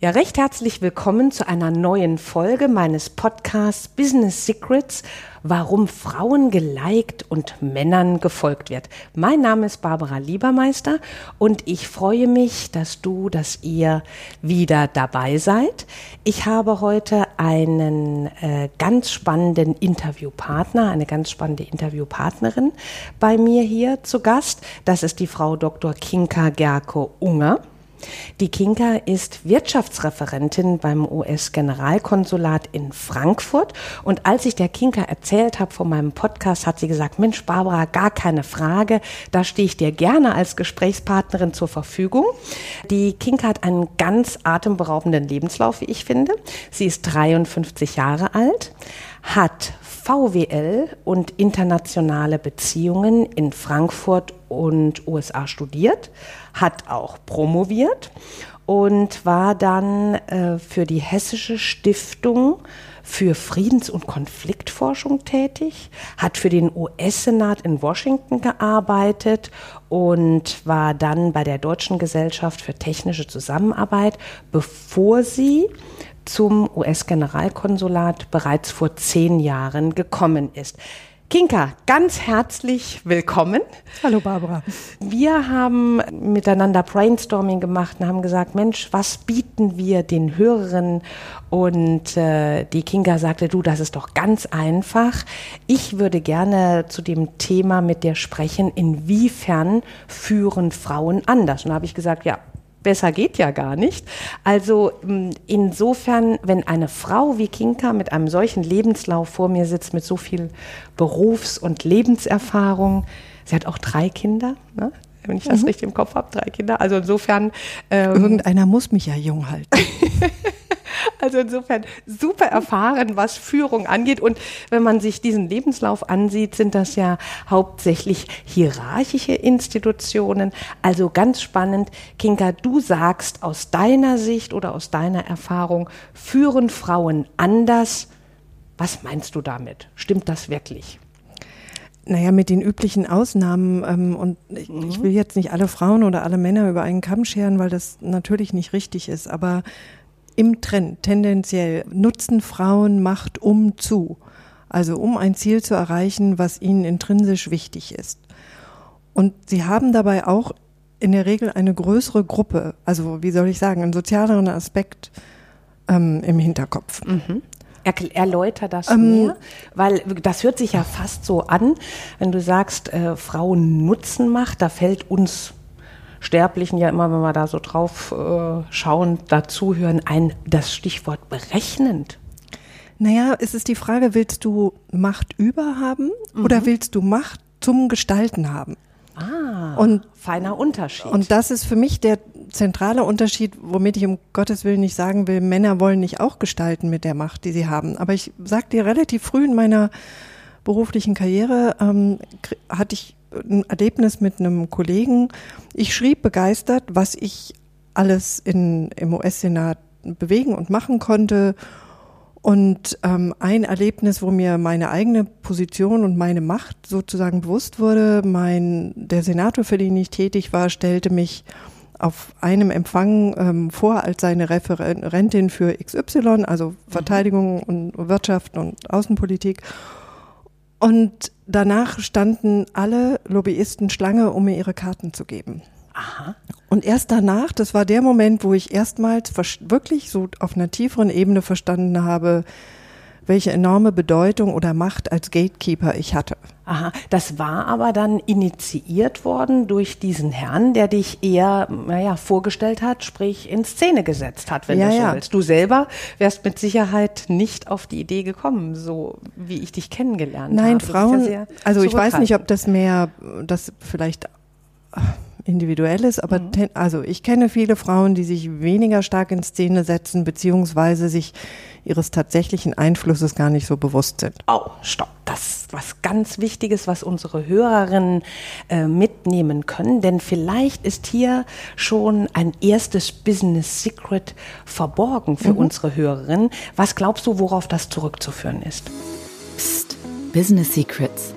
Ja, recht herzlich willkommen zu einer neuen Folge meines Podcasts Business Secrets, warum Frauen geliked und Männern gefolgt wird. Mein Name ist Barbara Liebermeister und ich freue mich, dass du, dass ihr wieder dabei seid. Ich habe heute einen äh, ganz spannenden Interviewpartner, eine ganz spannende Interviewpartnerin bei mir hier zu Gast. Das ist die Frau Dr. Kinka Gerko-Unger. Die Kinka ist Wirtschaftsreferentin beim US-Generalkonsulat in Frankfurt. Und als ich der Kinka erzählt habe von meinem Podcast, hat sie gesagt, Mensch, Barbara, gar keine Frage, da stehe ich dir gerne als Gesprächspartnerin zur Verfügung. Die Kinka hat einen ganz atemberaubenden Lebenslauf, wie ich finde. Sie ist 53 Jahre alt, hat VWL und internationale Beziehungen in Frankfurt und USA studiert, hat auch promoviert und war dann äh, für die Hessische Stiftung für Friedens- und Konfliktforschung tätig, hat für den US-Senat in Washington gearbeitet und war dann bei der Deutschen Gesellschaft für technische Zusammenarbeit, bevor sie zum US-Generalkonsulat bereits vor zehn Jahren gekommen ist. Kinka, ganz herzlich willkommen. Hallo Barbara. Wir haben miteinander Brainstorming gemacht und haben gesagt, Mensch, was bieten wir den Hörerinnen? Und äh, die Kinga sagte, du, das ist doch ganz einfach. Ich würde gerne zu dem Thema mit dir sprechen, inwiefern führen Frauen anders? Und da habe ich gesagt, ja, besser geht ja gar nicht. Also mm, insofern, wenn eine Frau wie Kinka mit einem solchen Lebenslauf vor mir sitzt, mit so viel Berufs- und Lebenserfahrung, sie hat auch drei Kinder, ne? wenn ich das mhm. richtig im Kopf habe, drei Kinder. Also insofern. Ähm, Irgendeiner muss mich ja jung halten. Also insofern super erfahren, was Führung angeht. Und wenn man sich diesen Lebenslauf ansieht, sind das ja hauptsächlich hierarchische Institutionen. Also ganz spannend. Kinka, du sagst aus deiner Sicht oder aus deiner Erfahrung, führen Frauen anders. Was meinst du damit? Stimmt das wirklich? Naja, mit den üblichen Ausnahmen, ähm, und ich, mhm. ich, will jetzt nicht alle Frauen oder alle Männer über einen Kamm scheren, weil das natürlich nicht richtig ist, aber im Trend tendenziell nutzen Frauen Macht um zu, also um ein Ziel zu erreichen, was ihnen intrinsisch wichtig ist. Und sie haben dabei auch in der Regel eine größere Gruppe, also wie soll ich sagen, einen sozialeren Aspekt ähm, im Hinterkopf. Mhm. Erläuter das ähm, mehr, weil das hört sich ja fast so an, wenn du sagst, äh, Frauen nutzen Macht, da fällt uns Sterblichen ja immer, wenn wir da so drauf äh, schauen, dazuhören, ein das Stichwort berechnend. Naja, es ist die Frage, willst du Macht überhaben mhm. oder willst du Macht zum Gestalten haben? Ah, und feiner Unterschied. Und das ist für mich der zentrale Unterschied, womit ich um Gottes Willen nicht sagen will, Männer wollen nicht auch gestalten mit der Macht, die sie haben. Aber ich sagte dir relativ früh in meiner beruflichen Karriere, ähm, hatte ich ein Erlebnis mit einem Kollegen. Ich schrieb begeistert, was ich alles in, im US-Senat bewegen und machen konnte. Und ähm, ein Erlebnis, wo mir meine eigene Position und meine Macht sozusagen bewusst wurde, mein, der Senator, für den ich tätig war, stellte mich auf einem Empfang ähm, vor als seine Referentin für XY, also Verteidigung und Wirtschaft und Außenpolitik. Und danach standen alle Lobbyisten Schlange, um mir ihre Karten zu geben. Aha. Und erst danach, das war der Moment, wo ich erstmals wirklich so auf einer tieferen Ebene verstanden habe, welche enorme Bedeutung oder Macht als Gatekeeper ich hatte. Aha, das war aber dann initiiert worden durch diesen Herrn, der dich eher, naja, vorgestellt hat, sprich in Szene gesetzt hat, wenn ja, du so ja. willst. Du selber wärst mit Sicherheit nicht auf die Idee gekommen, so wie ich dich kennengelernt Nein, habe. Nein, Frauen, ja also ich weiß nicht, ob das mehr, das vielleicht individuell ist, aber Mhm. ten, also ich kenne viele Frauen, die sich weniger stark in Szene setzen, beziehungsweise sich ihres tatsächlichen Einflusses gar nicht so bewusst sind. Oh, stopp. Das ist was ganz Wichtiges, was unsere Hörerinnen äh, mitnehmen können. Denn vielleicht ist hier schon ein erstes Business Secret verborgen für unsere Hörerinnen. Was glaubst du, worauf das zurückzuführen ist? Psst, Business Secrets.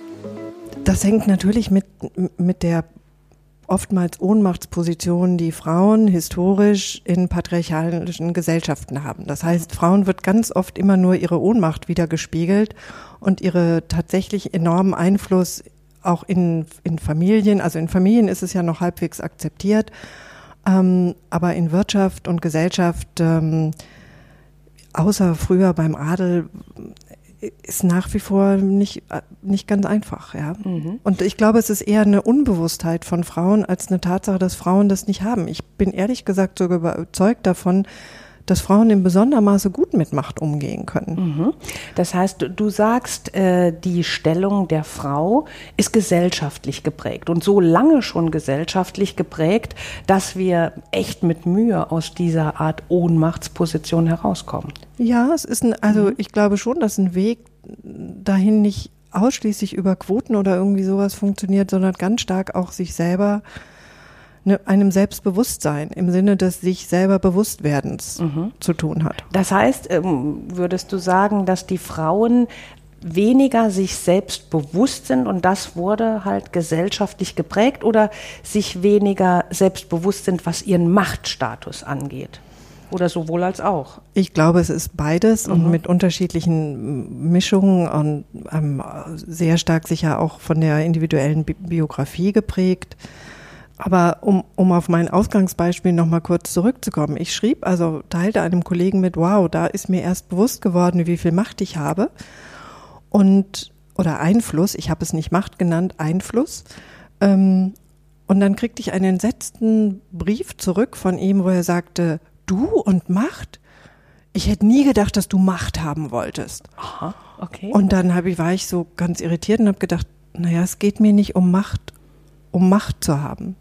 Das hängt natürlich mit, mit der oftmals Ohnmachtsposition, die Frauen historisch in patriarchalischen Gesellschaften haben. Das heißt, Frauen wird ganz oft immer nur ihre Ohnmacht wiedergespiegelt und ihre tatsächlich enormen Einfluss auch in, in Familien, also in Familien ist es ja noch halbwegs akzeptiert, ähm, aber in Wirtschaft und Gesellschaft, ähm, außer früher beim Adel, ist nach wie vor nicht, nicht ganz einfach, ja. Und ich glaube, es ist eher eine Unbewusstheit von Frauen als eine Tatsache, dass Frauen das nicht haben. Ich bin ehrlich gesagt sogar überzeugt davon, dass Frauen in besonderem Maße gut mit Macht umgehen können. Mhm. Das heißt, du- sagst, äh, die Stellung der Frau ist gesellschaftlich geprägt und so lange schon gesellschaftlich geprägt, dass wir echt mit Mühe aus dieser Art Ohnmachtsposition herauskommen. Ja, es ist ein, also ich glaube schon, dass ein Weg dahin nicht ausschließlich über Quoten oder irgendwie sowas funktioniert, sondern ganz stark auch sich selber einem Selbstbewusstsein im Sinne des sich selber Bewusstwerdens zu tun hat. Das heißt, ähm, würdest du sagen, dass die Frauen weniger sich selbst bewusst sind und das wurde halt gesellschaftlich geprägt oder sich weniger selbstbewusst sind, was ihren Machtstatus angeht? Oder sowohl als auch? Ich glaube, es ist beides und mit unterschiedlichen Mischungen und ähm, sehr stark sicher auch von der individuellen Bi Biografie geprägt. Aber um, um auf mein Ausgangsbeispiel nochmal kurz zurückzukommen. Ich schrieb, also teilte einem Kollegen mit, wow, da ist mir erst bewusst geworden, wie viel Macht ich habe. Und, oder Einfluss, ich habe es nicht Macht genannt, Einfluss. Ähm, und dann kriegte ich einen entsetzten Brief zurück von ihm, wo er sagte, du und Macht? Ich hätte nie gedacht, dass du Macht haben wolltest. Aha, okay. Und dann hab ich, war ich so ganz irritiert und habe gedacht, naja, es geht mir nicht um Macht, um Macht zu haben.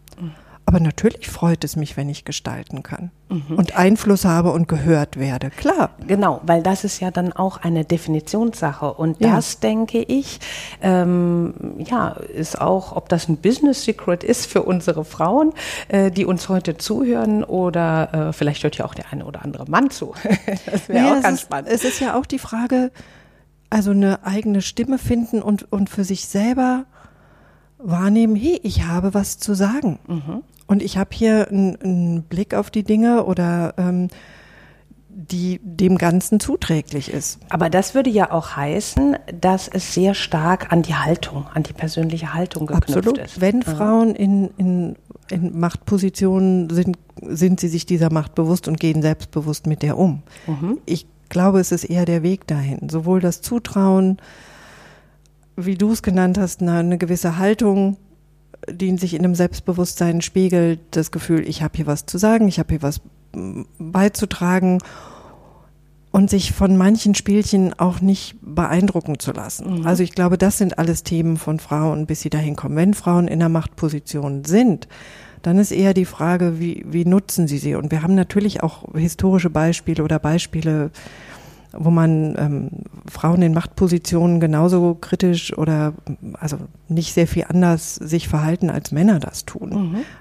Aber natürlich freut es mich, wenn ich gestalten kann und Einfluss habe und gehört werde. Klar. Genau, weil das ist ja dann auch eine Definitionssache. Und Ja. das, denke ich, ähm, ja, ist auch, ob das ein Business Secret ist für unsere Frauen, äh, die uns heute zuhören, oder äh, vielleicht hört ja auch der eine oder andere Mann zu. das wäre Naja, auch ganz ist, spannend. Es ist ja auch die Frage, also eine eigene Stimme finden und, und für sich selber wahrnehmen, hey, ich habe was zu sagen. Mhm. Und ich habe hier einen, Blick auf die Dinge oder ähm, die dem Ganzen zuträglich ist. Aber das würde ja auch heißen, dass es sehr stark an die Haltung, an die persönliche Haltung geknüpft Absolut. ist. Wenn Frauen in, in, in Machtpositionen sind, sind sie sich dieser Macht bewusst und gehen selbstbewusst mit der um. Ich glaube, es ist eher der Weg dahin. Sowohl das Zutrauen, wie du es genannt hast, eine, eine gewisse Haltung, die sich in einem Selbstbewusstsein spiegelt, das Gefühl, ich habe hier was zu sagen, ich habe hier was mm, beizutragen und sich von manchen Spielchen auch nicht beeindrucken zu lassen. Also ich glaube, das sind alles Themen von Frauen, bis sie dahin kommen. Wenn Frauen in der Machtposition sind, dann ist eher die Frage, wie, wie nutzen sie sie? Und wir haben natürlich auch historische Beispiele oder Beispiele, wo man ähm, Frauen in Machtpositionen genauso kritisch oder also nicht sehr viel anders sich verhalten, als Männer das tun.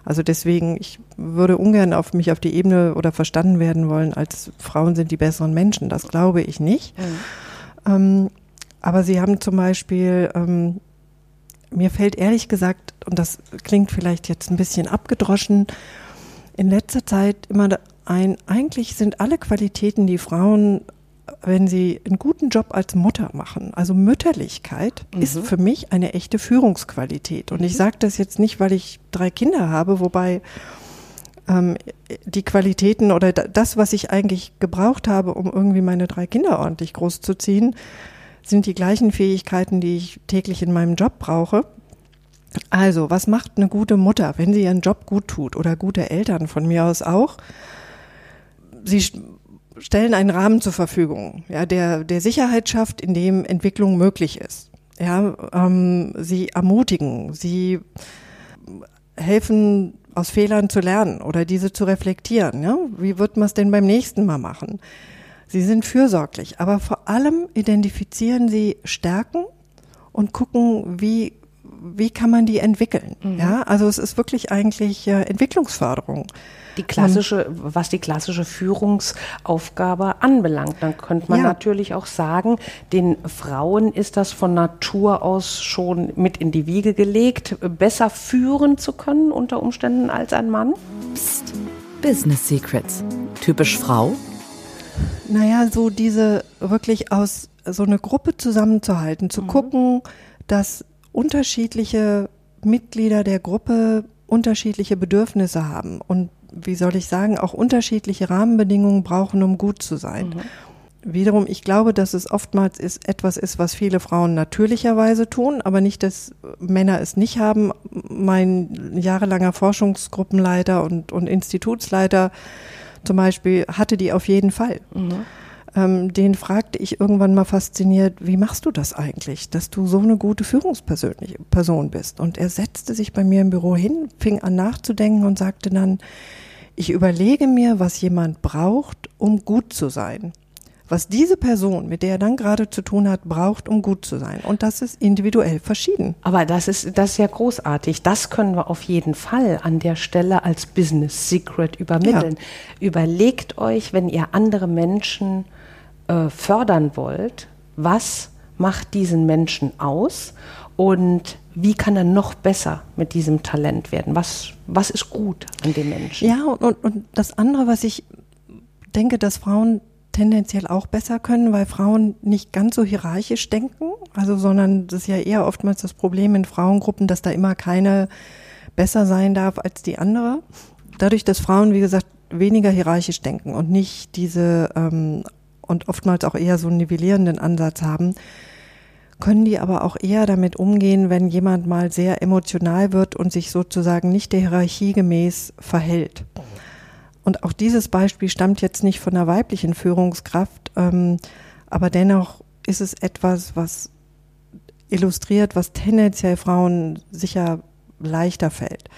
Also deswegen, ich würde ungern auf mich auf die Ebene oder verstanden werden wollen, als Frauen sind die besseren Menschen. Das glaube ich nicht. Ähm, aber sie haben zum Beispiel, ähm, mir fällt ehrlich gesagt, und das klingt vielleicht jetzt ein bisschen abgedroschen, in letzter Zeit immer ein, eigentlich sind alle Qualitäten, die Frauen, wenn sie einen guten Job als Mutter machen, also Mütterlichkeit, ist für mich eine echte Führungsqualität. Und ich sage das jetzt nicht, weil ich drei Kinder habe, wobei ähm, die Qualitäten oder da- das, was ich eigentlich gebraucht habe, um irgendwie meine drei Kinder ordentlich großzuziehen, sind die gleichen Fähigkeiten, die ich täglich in meinem Job brauche. Also, was macht eine gute Mutter, wenn sie ihren Job gut tut oder gute Eltern von mir aus auch? Sie stellen einen Rahmen zur Verfügung, ja, der, der Sicherheit schafft, in dem Entwicklung möglich ist. Ja, ähm, sie ermutigen, sie helfen aus Fehlern zu lernen oder diese zu reflektieren. Ja? Wie wird man es denn beim nächsten Mal machen? Sie sind fürsorglich, aber vor allem identifizieren sie Stärken und gucken, wie wie kann man die entwickeln? Mhm. Ja, also es ist wirklich eigentlich äh, Entwicklungsförderung. Die klassische, und, was die klassische Führungsaufgabe anbelangt, dann könnte man ja. natürlich auch sagen, den Frauen ist das von Natur aus schon mit in die Wiege gelegt, besser führen zu können unter Umständen als ein Mann. Psst. Business Secrets. Typisch Frau? Naja, so diese wirklich aus so eine Gruppe zusammenzuhalten, zu mhm. gucken, dass unterschiedliche Mitglieder der Gruppe unterschiedliche Bedürfnisse haben und wie soll ich sagen, auch unterschiedliche Rahmenbedingungen brauchen, um gut zu sein. Mhm. Wiederum, ich glaube, dass es oftmals ist, etwas ist, was viele Frauen natürlicherweise tun, aber nicht, dass Männer es nicht haben. Mein jahrelanger Forschungsgruppenleiter und, und Institutsleiter zum Beispiel hatte die auf jeden Fall. Mhm ähm, den fragte ich irgendwann mal fasziniert, wie machst du das eigentlich, dass du so eine gute Führungsperson bist? Und er setzte sich bei mir im Büro hin, fing an nachzudenken und sagte dann, ich überlege mir, was jemand braucht, um gut zu sein. Was diese Person, mit der er dann gerade zu tun hat, braucht, um gut zu sein. Und das ist individuell verschieden. Aber das ist, das ist ja großartig. Das können wir auf jeden Fall an der Stelle als Business Secret übermitteln. Ja. Überlegt euch, wenn ihr andere Menschen äh, fördern wollt, was macht diesen Menschen aus und wie kann er noch besser mit diesem Talent werden? Was, was ist gut an dem Menschen? Ja, und, und, und das andere, was ich denke, dass Frauen tendenziell auch besser können, weil Frauen nicht ganz so hierarchisch denken, also sondern das ist ja eher oftmals das Problem in Frauengruppen, dass da immer keine besser sein darf als die andere. Dadurch, dass Frauen, wie gesagt, weniger hierarchisch denken und nicht diese ähm, und oftmals auch eher so einen nivellierenden Ansatz haben, können die aber auch eher damit umgehen, wenn jemand mal sehr emotional wird und sich sozusagen nicht der Hierarchie gemäß verhält. Und auch dieses Beispiel stammt jetzt nicht von einer weiblichen Führungskraft, ähm, aber dennoch ist es etwas, was illustriert, was tendenziell Frauen sicher leichter fällt.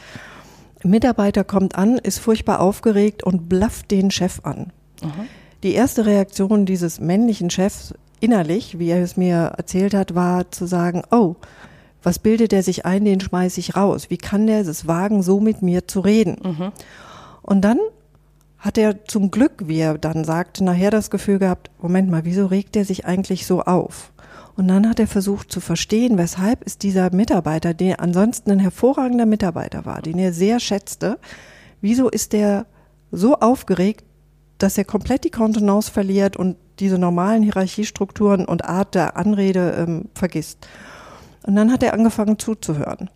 Ein Mitarbeiter kommt an, ist furchtbar aufgeregt und blafft den Chef an. Mhm. Die erste Reaktion dieses männlichen Chefs innerlich, wie er es mir erzählt hat, war zu sagen, oh, was bildet er sich ein, den schmeiß ich raus. Wie kann der es wagen, so mit mir zu reden? Mhm. Und dann hat er zum Glück, wie er dann sagte, nachher das Gefühl gehabt, Moment mal, wieso regt er sich eigentlich so auf? Und dann hat er versucht zu verstehen, weshalb ist dieser Mitarbeiter, der ansonsten ein hervorragender Mitarbeiter war, den er sehr schätzte, wieso ist der so aufgeregt, dass er komplett die Kontenance verliert und diese normalen Hierarchiestrukturen und Art der Anrede ähm, vergisst. Und dann hat er angefangen zuzuhören.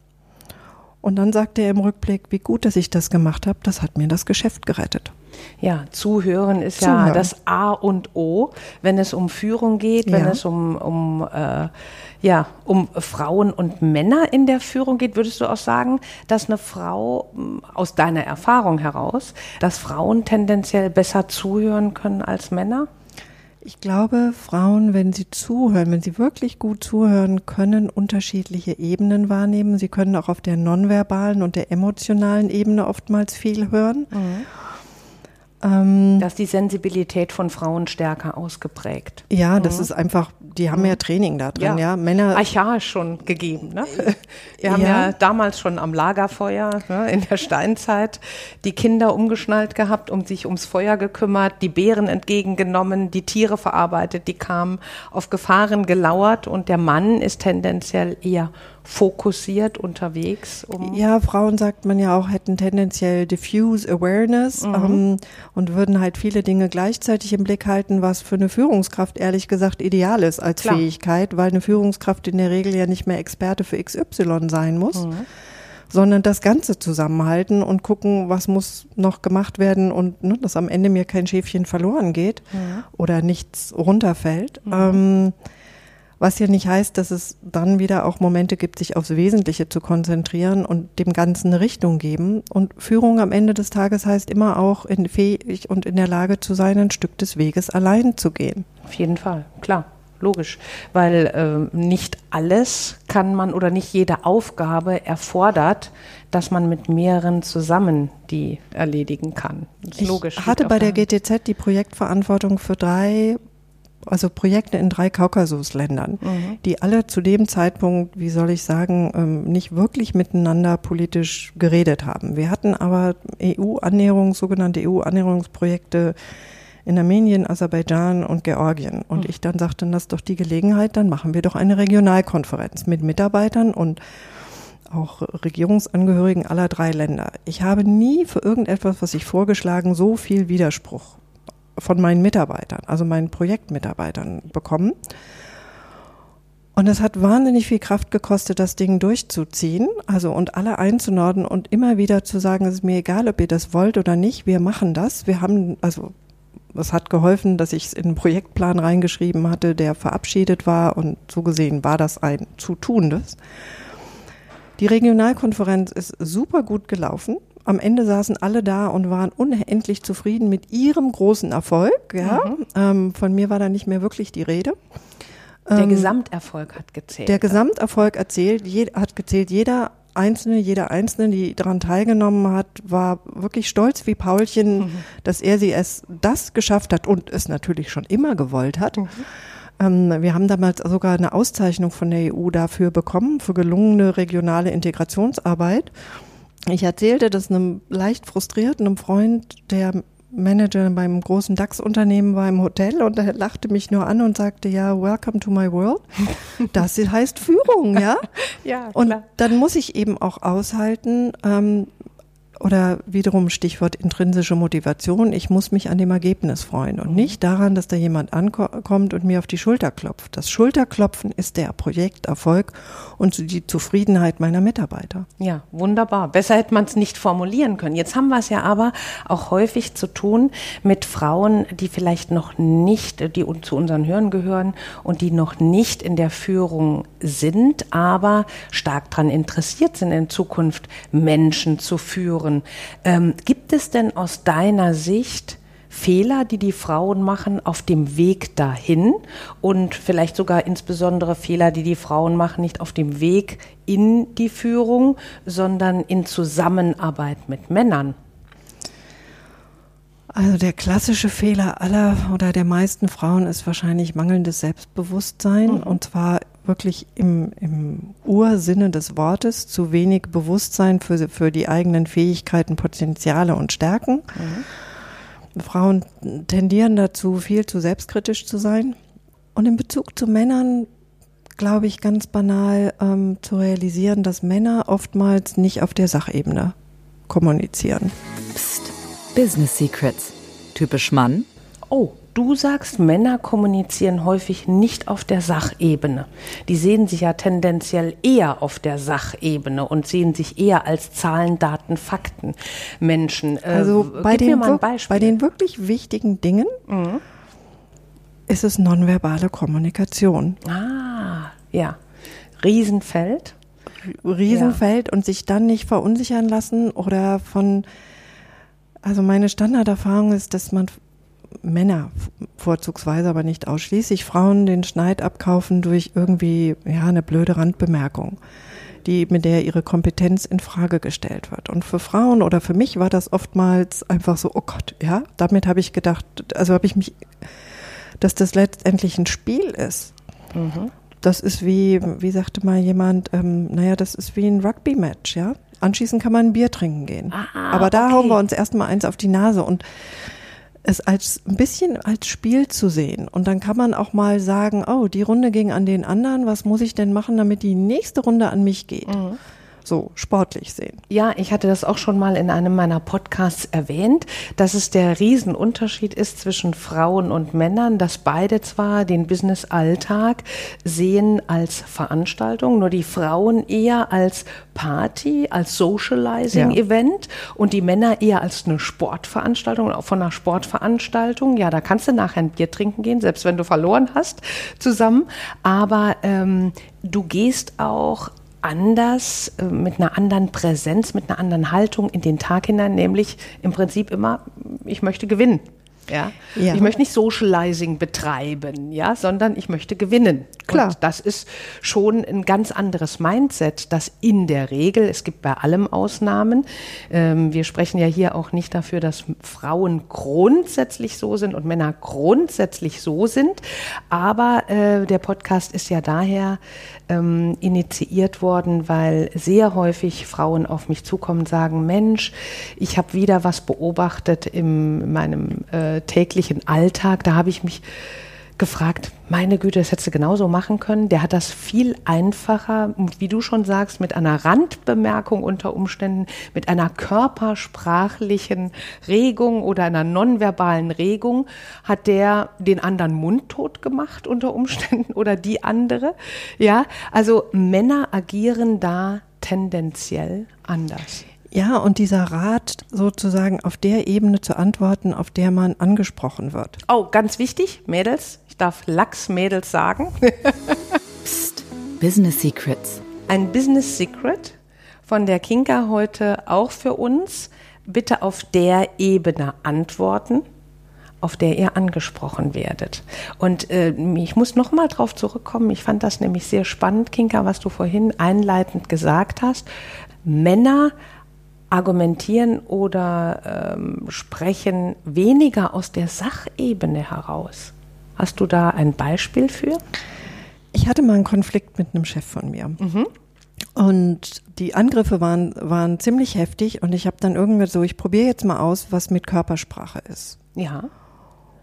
Und dann sagte er im Rückblick, wie gut, dass ich das gemacht habe, das hat mir das Geschäft gerettet. Ja, zuhören ist zuhören. ja das A und O, wenn es um Führung geht, wenn ja. es um, um, äh, ja, um Frauen und Männer in der Führung geht. Würdest du auch sagen, dass eine Frau hm, aus deiner Erfahrung heraus, dass Frauen tendenziell besser zuhören können als Männer? Ich glaube, Frauen, wenn sie zuhören, wenn sie wirklich gut zuhören, können unterschiedliche Ebenen wahrnehmen. Sie können auch auf der nonverbalen und der emotionalen Ebene oftmals viel hören. Mhm. Ähm, da ist die Sensibilität von Frauen stärker ausgeprägt. Ja, das mhm. ist einfach, die haben mhm. ja Training da drin, ja. ja. Männer. Archaisch schon gegeben, ne? Wir haben ja. ja damals schon am Lagerfeuer, ne, in der Steinzeit, die Kinder umgeschnallt gehabt, um sich ums Feuer gekümmert, die Beeren entgegengenommen, die Tiere verarbeitet, die kamen auf Gefahren gelauert und der Mann ist tendenziell eher fokussiert unterwegs? Um ja, Frauen sagt man ja auch, hätten tendenziell diffuse Awareness mhm. ähm, und würden halt viele Dinge gleichzeitig im Blick halten, was für eine Führungskraft ehrlich gesagt ideal ist als Klar. Fähigkeit, weil eine Führungskraft in der Regel ja nicht mehr Experte für XY sein muss. Mhm sondern das Ganze zusammenhalten und gucken, was muss noch gemacht werden und ne, dass am Ende mir kein Schäfchen verloren geht mhm. oder nichts runterfällt. Mhm. Ähm, was ja nicht heißt, dass es dann wieder auch Momente gibt, sich aufs Wesentliche zu konzentrieren und dem Ganzen eine Richtung geben. Und Führung am Ende des Tages heißt immer auch in fähig und in der Lage zu sein, ein Stück des Weges allein zu gehen. Auf jeden Fall, klar. logisch, weil äh, nicht alles kann man oder nicht jede Aufgabe erfordert, dass man mit mehreren zusammen die erledigen kann. ich logisch. hatte bei der GTZ die Projektverantwortung für drei also Projekte in drei Kaukasusländern, mhm. die alle zu dem Zeitpunkt, wie soll ich sagen, ähm, nicht wirklich miteinander politisch geredet haben. Wir hatten aber EU-Annäherung, sogenannte EU-Annäherungsprojekte in Armenien, Aserbaidschan und Georgien. Und mhm. ich dann sagte, das ist doch die Gelegenheit, dann machen wir doch eine Regionalkonferenz mit Mitarbeitern und auch Regierungsangehörigen aller drei Länder. Ich habe nie für irgendetwas, was ich vorgeschlagen, so viel Widerspruch von meinen Mitarbeitern, also meinen Projektmitarbeitern bekommen. Und es hat wahnsinnig viel Kraft gekostet, das Ding durchzuziehen, also und alle einzunorden und immer wieder zu sagen, es ist mir egal, ob ihr das wollt oder nicht, wir machen das. Wir haben, also es hat geholfen, dass ich es in einen Projektplan reingeschrieben hatte, der verabschiedet war und so gesehen war das ein zu tunendes. Die Regionalkonferenz ist super gut gelaufen am Ende saßen alle da und waren unendlich zufrieden mit ihrem großen Erfolg. Ja? Mhm. Ähm, von mir war da nicht mehr wirklich die Rede. Der ähm, Gesamterfolg hat gezählt. Der Gesamterfolg erzählt, je, hat gezählt. Jeder Einzelne, jeder Einzelne, die daran teilgenommen hat, war wirklich stolz wie Paulchen, mhm. dass er sie es das geschafft hat und es natürlich schon immer gewollt hat. Mhm. Ähm, wir haben damals sogar eine Auszeichnung von der EU dafür bekommen, für gelungene regionale Integrationsarbeit. Ich erzählte das einem leicht frustrierten Freund, der Manager beim großen DAX-Unternehmen war im Hotel und er lachte mich nur an und sagte, ja, welcome to my world. Das heißt Führung, ja? ja, klar. Und dann muss ich eben auch aushalten, ähm, oder wiederum Stichwort intrinsische Motivation, ich muss mich an dem Ergebnis freuen und mhm. nicht daran, dass da jemand ankommt und mir auf die Schulter klopft. Das Schulterklopfen ist der Projekterfolg und die Zufriedenheit meiner Mitarbeiter. Ja, wunderbar. Besser hätte man es nicht formulieren können. Jetzt haben wir es ja aber auch häufig zu tun mit Frauen, die vielleicht noch nicht, die zu unseren Hörern gehören und die noch nicht in der Führung sind, aber stark daran interessiert sind, in Zukunft Menschen zu führen hören. Ähm, gibt es denn aus deiner Sicht Fehler, die die Frauen machen auf dem Weg dahin und vielleicht sogar insbesondere Fehler, die die Frauen machen, nicht auf dem Weg in die Führung, sondern in Zusammenarbeit mit Männern? Also der klassische Fehler aller oder der meisten Frauen ist wahrscheinlich mangelndes Selbstbewusstsein mhm. und zwar wirklich im, im Ursinne des Wortes zu wenig Bewusstsein für, für die eigenen Fähigkeiten, Potenziale und Stärken. Mhm. Frauen tendieren dazu, viel zu selbstkritisch zu sein. Und in Bezug zu Männern glaube ich ganz banal ähm, zu realisieren, dass Männer oftmals nicht auf der Sachebene kommunizieren. Psst. Business Secrets. Typisch Mann. Oh, Du sagst, Männer kommunizieren häufig nicht auf der Sachebene. Die sehen sich ja tendenziell eher auf der Sachebene und sehen sich eher als Zahlen, Daten, Fakten Menschen. Äh, also bei, den, bei den wirklich wichtigen Dingen mhm. ist es nonverbale Kommunikation. Ah, ja. Riesenfeld. Riesenfeld ja. und sich dann nicht verunsichern lassen oder von also meine Standarderfahrung ist, dass man Männer vorzugsweise, aber nicht ausschließlich Frauen den Schneid abkaufen durch irgendwie ja eine blöde Randbemerkung, die mit der ihre Kompetenz in Frage gestellt wird. Und für Frauen oder für mich war das oftmals einfach so, oh Gott, ja, damit habe ich gedacht, also habe ich mich, dass das letztendlich ein Spiel ist. Mhm. Das ist wie, wie sagte mal jemand, ähm, naja, das ist wie ein Rugby-Match, ja. Anschließend kann man ein Bier trinken gehen. Ah, Aber da okay. hauen wir uns erstmal eins auf die Nase und es als ein bisschen als Spiel zu sehen. Und dann kann man auch mal sagen, oh, die Runde ging an den anderen, was muss ich denn machen, damit die nächste Runde an mich geht? Mhm so sportlich sehen. Ja, ich hatte das auch schon mal in einem meiner Podcasts erwähnt, dass es der Riesenunterschied ist zwischen Frauen und Männern, dass beide zwar den Business-Alltag sehen als Veranstaltung, nur die Frauen eher als Party, als Socializing-Event ja. und die Männer eher als eine Sportveranstaltung, auch von einer Sportveranstaltung. Ja, da kannst du nachher ein Bier trinken gehen, selbst wenn du verloren hast, zusammen. Aber ähm, du gehst auch anders, äh, mit einer anderen Präsenz, mit einer anderen Haltung in den Tag hinein, nämlich im Prinzip immer, ich möchte gewinnen. Ja? ja? Ich möchte nicht Socializing betreiben, ja, sondern ich möchte gewinnen. Klar. Und das ist schon ein ganz anderes Mindset, das in der Regel, es gibt bei allem Ausnahmen. Ähm, wir sprechen ja hier auch nicht dafür, dass Frauen grundsätzlich so sind und Männer grundsätzlich so sind. Aber äh, der Podcast ist ja daher ähm, initiiert worden, weil sehr häufig Frauen auf mich zukommen und sagen, Mensch, ich habe wieder was beobachtet in meinem äh, täglichen Alltag. Da habe ich mich gefragt, meine Güte, das hättest du genauso machen können. Der hat das viel einfacher, wie du schon sagst, mit einer Randbemerkung unter Umständen, mit einer körpersprachlichen Regung oder einer nonverbalen Regung, hat der den anderen mundtot gemacht unter Umständen oder die andere. Ja, also Männer agieren da tendenziell anders. Ja, und dieser Rat sozusagen auf der Ebene zu antworten, auf der man angesprochen wird. Oh, ganz wichtig, Mädels, ich darf Lachs-Mädels sagen. Psst, Business Secrets. Ein Business Secret von der Kinka heute auch für uns. Bitte auf der Ebene antworten, auf der ihr angesprochen werdet. Und äh, ich muss noch mal drauf zurückkommen. Ich fand das nämlich sehr spannend, Kinka, was du vorhin einleitend gesagt hast. Männer argumentieren oder ähm, sprechen weniger aus der Sachebene heraus. Hast du da ein Beispiel für? Ich hatte mal einen Konflikt mit einem Chef von mir. Mhm. Und die Angriffe waren, waren ziemlich heftig und ich habe dann irgendwie so, ich probiere jetzt mal aus, was mit Körpersprache ist. Ja.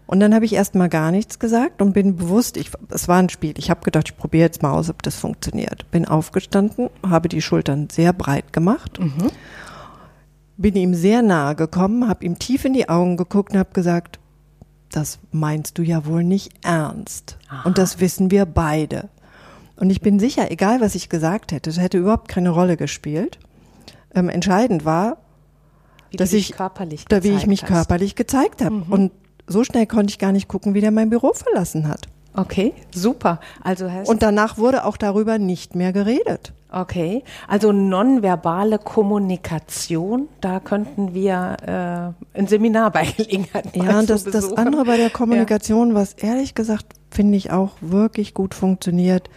Und dann habe ich erst mal gar nichts gesagt und bin bewusst, ich, es war ein Spiel, ich habe gedacht, ich probiere jetzt mal aus, ob das funktioniert. Bin aufgestanden, habe die Schultern sehr breit gemacht mhm bin ihm sehr nahe gekommen, habe ihm tief in die Augen geguckt und habe gesagt, das meinst du ja wohl nicht ernst. Aha. Und das wissen wir beide. Und ich bin sicher, egal was ich gesagt hätte, das hätte überhaupt keine Rolle gespielt. Ähm, entscheidend war, wie dass ich körperlich da, wie ich mich hast. körperlich gezeigt habe. Mhm. Und so schnell konnte ich gar nicht gucken, wie der mein Büro verlassen hat. Okay, super. Also heißt und danach wurde auch darüber nicht mehr geredet. Okay, also nonverbale Kommunikation, da könnten wir äh, ein Seminar bei Gelegenheit Ja, und das, das andere bei der Kommunikation, ja. was ehrlich gesagt finde ich auch wirklich gut funktioniert,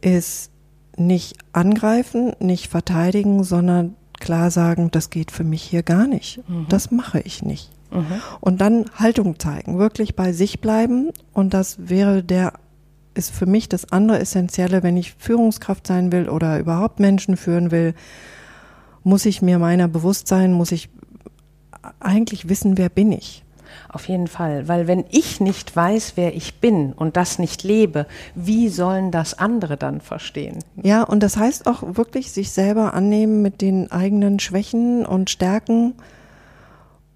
ist nicht angreifen, nicht verteidigen, sondern klar sagen, das geht für mich hier gar nicht. Mhm. Das mache ich nicht. Mhm. Und dann Haltung zeigen, wirklich bei sich bleiben. Und das wäre der, ist für mich das andere Essentielle, wenn ich Führungskraft sein will oder überhaupt Menschen führen will, muss ich mir meiner bewusst sein, muss ich eigentlich wissen, wer bin ich. Auf jeden Fall, weil wenn ich nicht weiß, wer ich bin und das nicht lebe, wie sollen das andere dann verstehen? Ja, und das heißt auch wirklich sich selber annehmen mit den eigenen Schwächen und Stärken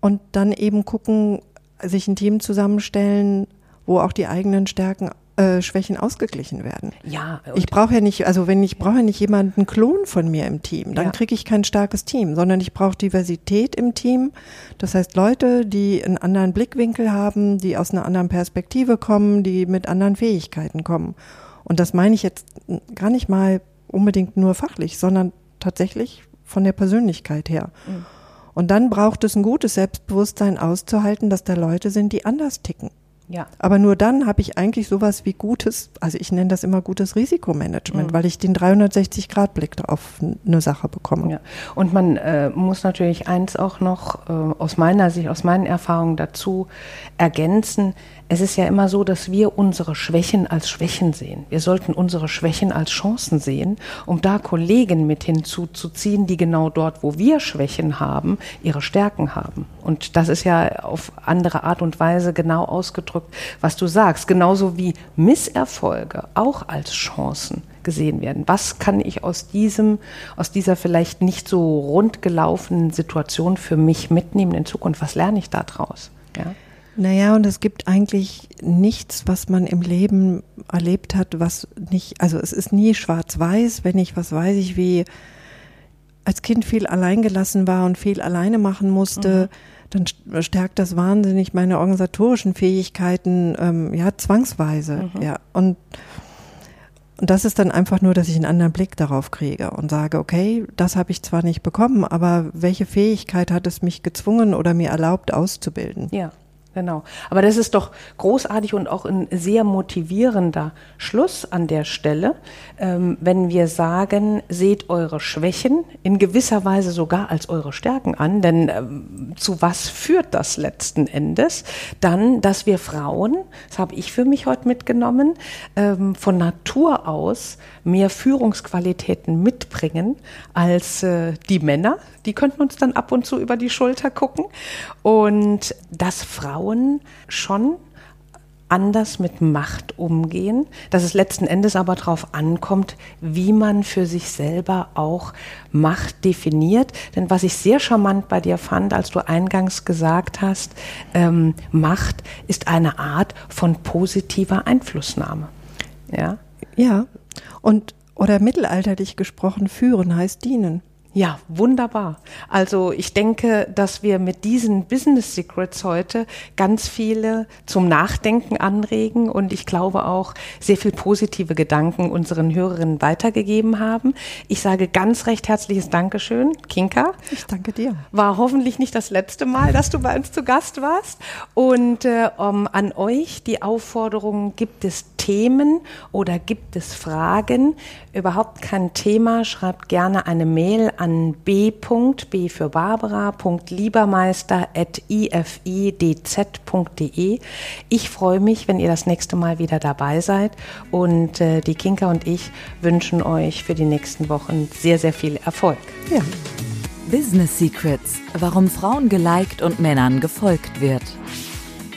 und dann eben gucken, sich ein Team zusammenstellen, wo auch die eigenen Stärken äh, Schwächen ausgeglichen werden. Ja. Ich brauche ja nicht, also wenn ich brauche ja nicht jemanden Klon von mir im Team, dann ja. kriege ich kein starkes Team, sondern ich brauche Diversität im Team. Das heißt Leute, die einen anderen Blickwinkel haben, die aus einer anderen Perspektive kommen, die mit anderen Fähigkeiten kommen. Und das meine ich jetzt gar nicht mal unbedingt nur fachlich, sondern tatsächlich von der Persönlichkeit her. Mhm. Und dann braucht es ein gutes Selbstbewusstsein auszuhalten, dass da Leute sind, die anders ticken. Ja. Aber nur dann habe ich eigentlich sowas wie gutes, also ich nenne das immer gutes Risikomanagement, mhm. weil ich den 360-Grad-Blick auf eine Sache bekomme. Ja. Und man äh, muss natürlich eins auch noch äh, aus meiner Sicht, aus meinen Erfahrungen dazu ergänzen. Es ist ja immer so, dass wir unsere Schwächen als Schwächen sehen. Wir sollten unsere Schwächen als Chancen sehen, um da Kollegen mit hinzuzuziehen, die genau dort, wo wir Schwächen haben, ihre Stärken haben. Und das ist ja auf andere Art und Weise genau ausgedrückt, was du sagst. Genauso wie Misserfolge auch als Chancen gesehen werden. Was kann ich aus diesem, aus dieser vielleicht nicht so rund gelaufenen Situation für mich mitnehmen in Zukunft? Was lerne ich daraus? Ja. Naja, und es gibt eigentlich nichts, was man im Leben erlebt hat, was nicht, also es ist nie schwarz-weiß, wenn ich, was weiß ich, wie als Kind viel alleingelassen war und viel alleine machen musste, mhm. dann stärkt das wahnsinnig meine organisatorischen Fähigkeiten, ähm, ja, zwangsweise, mhm. ja. Und, und das ist dann einfach nur, dass ich einen anderen Blick darauf kriege und sage, okay, das habe ich zwar nicht bekommen, aber welche Fähigkeit hat es mich gezwungen oder mir erlaubt auszubilden? Ja. Genau. Aber das ist doch großartig und auch ein sehr motivierender Schluss an der Stelle, ähm, wenn wir sagen, seht eure Schwächen in gewisser Weise sogar als eure Stärken an. Denn ähm, zu was führt das letzten Endes? Dann, dass wir Frauen, das habe ich für mich heute mitgenommen, ähm, von Natur aus mehr Führungsqualitäten mitbringen als äh, die Männer. Die könnten uns dann ab und zu über die Schulter gucken. Und dass Frauen schon anders mit Macht umgehen, dass es letzten Endes aber darauf ankommt, wie man für sich selber auch Macht definiert. Denn was ich sehr charmant bei dir fand, als du eingangs gesagt hast, ähm, Macht ist eine Art von positiver Einflussnahme. Ja, ja. und oder mittelalterlich gesprochen, führen heißt dienen. Ja, wunderbar. Also ich denke, dass wir mit diesen Business Secrets heute ganz viele zum Nachdenken anregen und ich glaube auch sehr viel positive Gedanken unseren Hörerinnen weitergegeben haben. Ich sage ganz recht herzliches Dankeschön, Kinka. Ich danke dir. War hoffentlich nicht das letzte Mal, dass du bei uns zu Gast warst. Und äh, um, an euch die Aufforderung, gibt es Themen oder gibt es Fragen? Überhaupt kein Thema. Schreibt gerne eine Mail an b. b für Barbara. Liebermeister at ifidz.de. Ich freue mich, wenn ihr das nächste Mal wieder dabei seid und äh, die Kinka und ich wünschen euch für die nächsten Wochen sehr, sehr viel Erfolg. Ja. Business Secrets, warum Frauen geliked und Männern gefolgt wird.